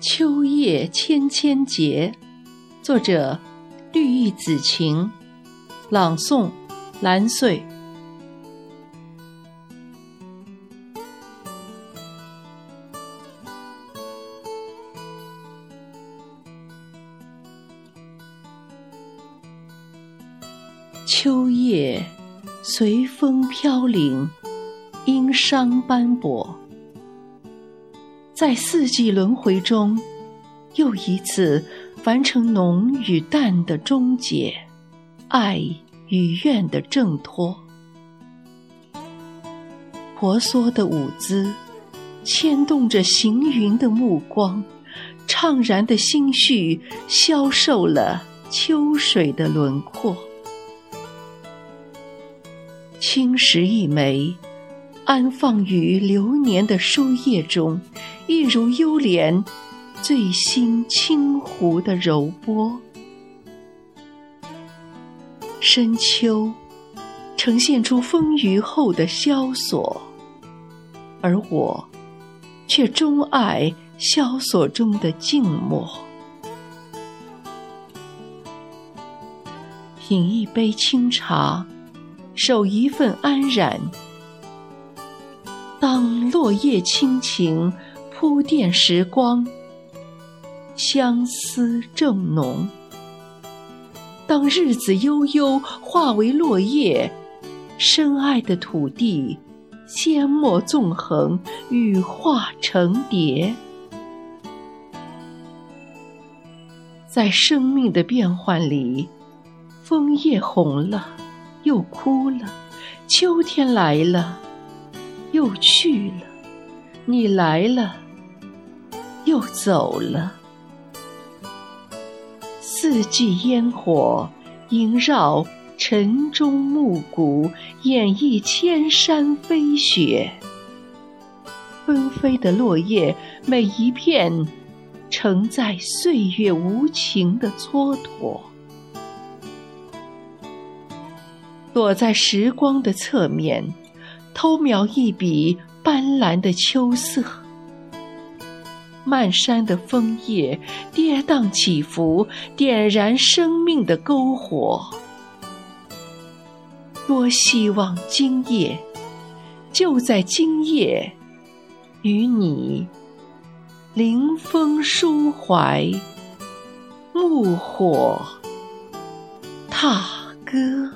秋夜千千结，作者：绿意子晴，朗诵：蓝穗。秋叶随风飘零，因伤斑驳。在四季轮回中，又一次完成浓与淡的终结，爱与怨的挣脱。婆娑的舞姿，牵动着行云的目光，怅然的心绪，消瘦了秋水的轮廓。青石一枚。安放于流年的书页中，一如幽莲最新清湖的柔波。深秋，呈现出风雨后的萧索，而我，却钟爱萧索中的静默。品一杯清茶，守一份安然。当落叶轻情铺垫时光，相思正浓；当日子悠悠化为落叶，深爱的土地阡陌纵横，羽化成蝶。在生命的变幻里，枫叶红了，又枯了；秋天来了。又去了，你来了，又走了。四季烟火萦绕晨钟暮鼓，演绎千山飞雪。纷飞的落叶，每一片承载岁月无情的蹉跎。躲在时光的侧面。偷瞄一笔斑斓的秋色，漫山的枫叶跌宕起伏，点燃生命的篝火。多希望今夜，就在今夜，与你临风抒怀，木火踏歌。